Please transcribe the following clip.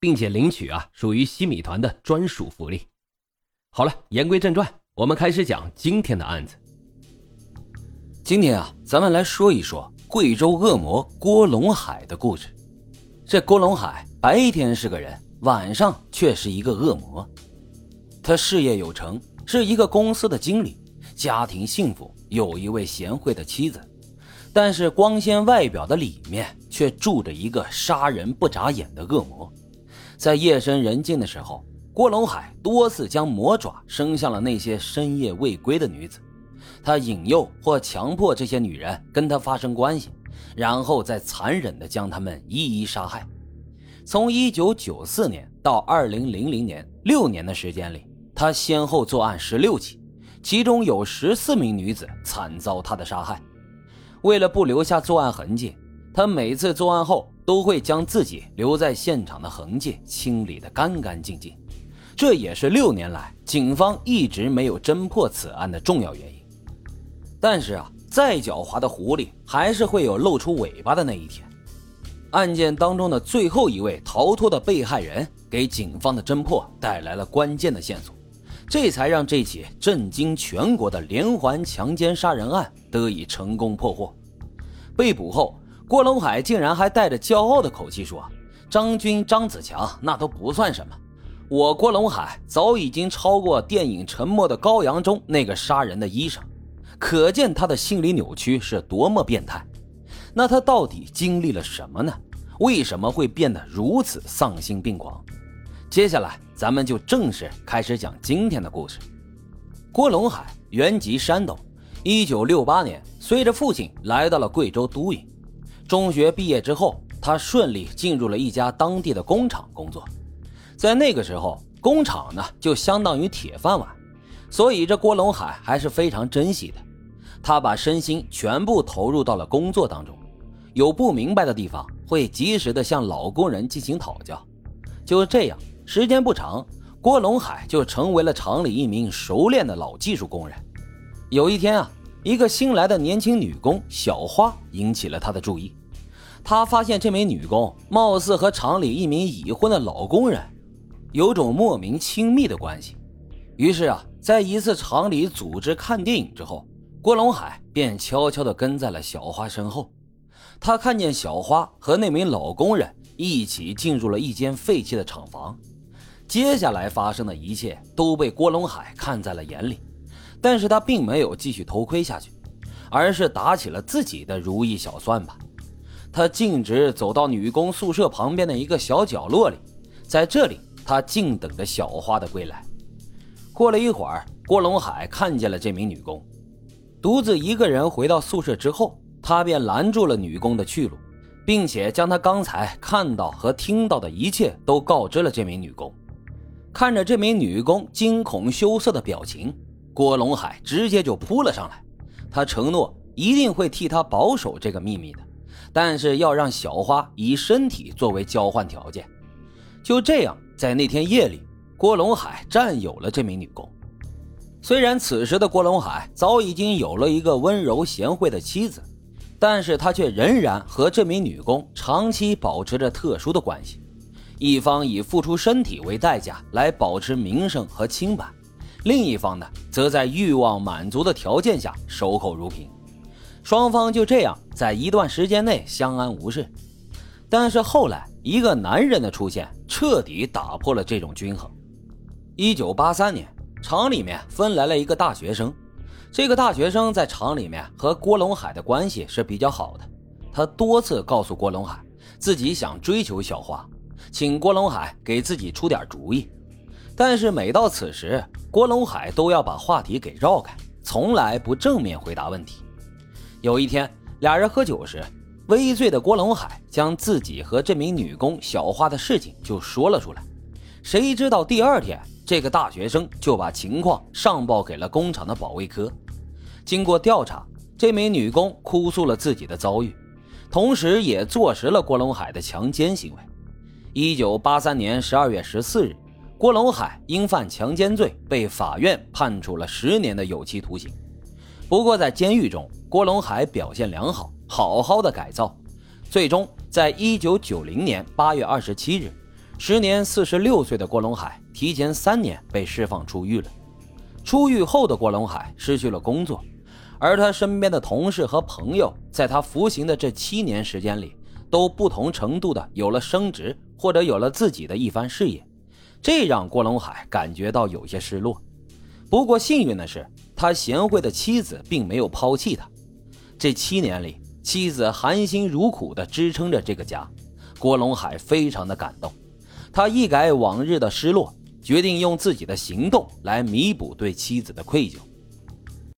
并且领取啊，属于西米团的专属福利。好了，言归正传，我们开始讲今天的案子。今天啊，咱们来说一说贵州恶魔郭龙海的故事。这郭龙海白天是个人，晚上却是一个恶魔。他事业有成，是一个公司的经理，家庭幸福，有一位贤惠的妻子。但是光鲜外表的里面，却住着一个杀人不眨眼的恶魔。在夜深人静的时候，郭龙海多次将魔爪伸向了那些深夜未归的女子，他引诱或强迫这些女人跟他发生关系，然后再残忍地将她们一一杀害。从1994年到2000年六年的时间里，他先后作案十六起，其中有十四名女子惨遭他的杀害。为了不留下作案痕迹，他每次作案后。都会将自己留在现场的痕迹清理得干干净净，这也是六年来警方一直没有侦破此案的重要原因。但是啊，再狡猾的狐狸还是会有露出尾巴的那一天。案件当中的最后一位逃脱的被害人，给警方的侦破带来了关键的线索，这才让这起震惊全国的连环强奸杀人案得以成功破获。被捕后。郭龙海竟然还带着骄傲的口气说：“张军、张子强那都不算什么，我郭龙海早已经超过电影《沉默的羔羊》中那个杀人的医生，可见他的心理扭曲是多么变态。那他到底经历了什么呢？为什么会变得如此丧心病狂？接下来咱们就正式开始讲今天的故事。郭龙海原籍山东，1968年随着父亲来到了贵州都匀。中学毕业之后，他顺利进入了一家当地的工厂工作。在那个时候，工厂呢就相当于铁饭碗，所以这郭龙海还是非常珍惜的。他把身心全部投入到了工作当中，有不明白的地方会及时的向老工人进行讨教。就这样，时间不长，郭龙海就成为了厂里一名熟练的老技术工人。有一天啊，一个新来的年轻女工小花引起了他的注意。他发现这名女工貌似和厂里一名已婚的老工人有种莫名亲密的关系，于是啊，在一次厂里组织看电影之后，郭龙海便悄悄地跟在了小花身后。他看见小花和那名老工人一起进入了一间废弃的厂房，接下来发生的一切都被郭龙海看在了眼里，但是他并没有继续偷窥下去，而是打起了自己的如意小算盘。他径直走到女工宿舍旁边的一个小角落里，在这里，他静等着小花的归来。过了一会儿，郭龙海看见了这名女工，独自一个人回到宿舍之后，他便拦住了女工的去路，并且将他刚才看到和听到的一切都告知了这名女工。看着这名女工惊恐羞涩的表情，郭龙海直接就扑了上来，他承诺一定会替她保守这个秘密的。但是要让小花以身体作为交换条件，就这样，在那天夜里，郭龙海占有了这名女工。虽然此时的郭龙海早已经有了一个温柔贤惠的妻子，但是他却仍然和这名女工长期保持着特殊的关系。一方以付出身体为代价来保持名声和清白，另一方呢，则在欲望满足的条件下守口如瓶。双方就这样在一段时间内相安无事，但是后来一个男人的出现彻底打破了这种均衡。一九八三年，厂里面分来了一个大学生，这个大学生在厂里面和郭龙海的关系是比较好的，他多次告诉郭龙海自己想追求小花，请郭龙海给自己出点主意，但是每到此时，郭龙海都要把话题给绕开，从来不正面回答问题。有一天，俩人喝酒时，微醉的郭龙海将自己和这名女工小花的事情就说了出来。谁知道第二天，这个大学生就把情况上报给了工厂的保卫科。经过调查，这名女工哭诉了自己的遭遇，同时也坐实了郭龙海的强奸行为。一九八三年十二月十四日，郭龙海因犯强奸罪被法院判处了十年的有期徒刑。不过，在监狱中，郭龙海表现良好，好好的改造，最终在一九九零年八月二十七日，时年四十六岁的郭龙海提前三年被释放出狱了。出狱后的郭龙海失去了工作，而他身边的同事和朋友，在他服刑的这七年时间里，都不同程度的有了升职。或者有了自己的一番事业，这让郭龙海感觉到有些失落。不过幸运的是，他贤惠的妻子并没有抛弃他。这七年里，妻子含辛茹苦地支撑着这个家，郭龙海非常的感动。他一改往日的失落，决定用自己的行动来弥补对妻子的愧疚。